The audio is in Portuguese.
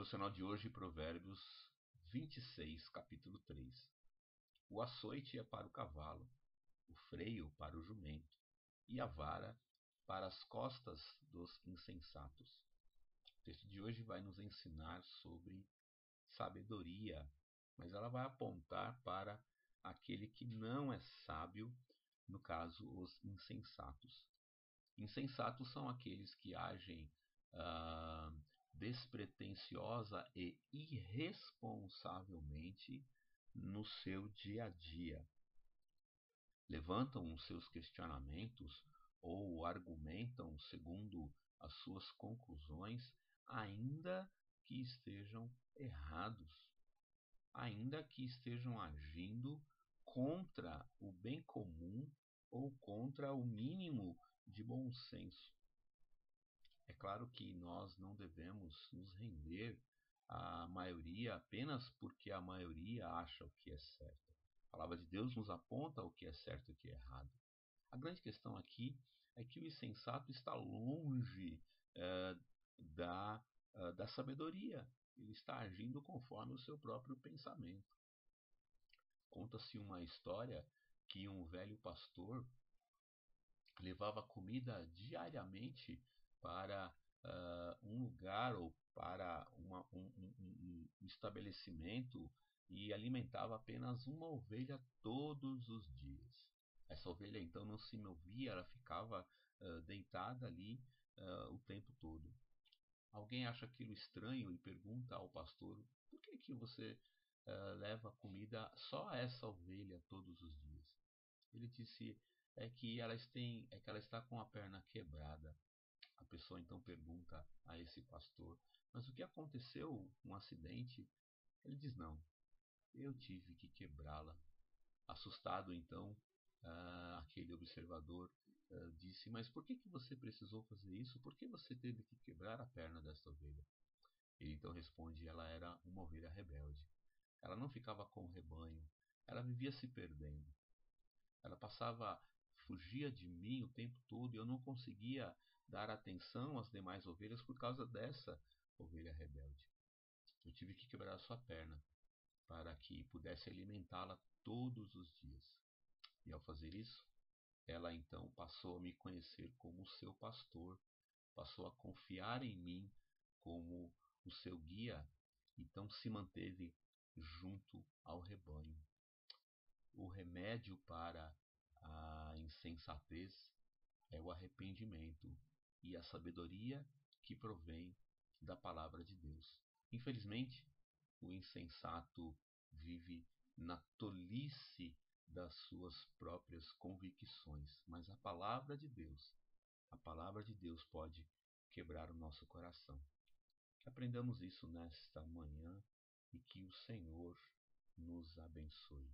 Devocional de hoje, Provérbios 26, capítulo 3. O açoite é para o cavalo, o freio para o jumento, e a vara para as costas dos insensatos. O texto de hoje vai nos ensinar sobre sabedoria, mas ela vai apontar para aquele que não é sábio, no caso, os insensatos. Insensatos são aqueles que agem ah, despretensiosa e irresponsavelmente no seu dia a dia. Levantam os seus questionamentos ou argumentam segundo as suas conclusões, ainda que estejam errados, ainda que estejam agindo contra o bem comum ou contra o mínimo de bom senso. É claro que nós não devemos nos render à maioria apenas porque a maioria acha o que é certo. A palavra de Deus nos aponta o que é certo e o que é errado. A grande questão aqui é que o insensato está longe é, da, é, da sabedoria. Ele está agindo conforme o seu próprio pensamento. Conta-se uma história que um velho pastor levava comida diariamente para uh, um lugar ou para uma, um, um, um, estabelecimento e alimentava apenas uma ovelha todos os dias. Essa ovelha então não se movia, ela ficava uh, deitada ali uh, o tempo todo. Alguém acha aquilo estranho e pergunta ao pastor: por que, que você leva comida só a essa ovelha todos os dias? Ele disse: é que, elas têm, é que ela está com a perna quebrada a pessoa então pergunta a esse pastor: Mas o que aconteceu? Um acidente? Ele diz: Não, eu tive que quebrá-la. Assustado então, uh, aquele observador uh, disse: Mas por que, que você precisou fazer isso? Por que você teve que quebrar a perna desta ovelha? Ele então responde: Ela era uma ovelha rebelde. Ela não ficava com o rebanho, ela vivia se perdendo. Ela passava, fugia de mim o tempo todo e eu não conseguia dar atenção às demais ovelhas por causa dessa ovelha rebelde. Eu tive que quebrar sua perna para que pudesse alimentá-la todos os dias. E ao fazer isso, ela então passou a me conhecer como seu pastor, passou a confiar em mim como o seu guia, então se manteve junto ao rebanho. O remédio para a insensatez é o arrependimento e a sabedoria que provém da palavra de Deus. Infelizmente, o insensato vive na tolice das suas próprias convicções, mas a palavra de Deus, a palavra de Deus pode quebrar o nosso coração. Que aprendamos isso nesta manhã e que o Senhor nos abençoe.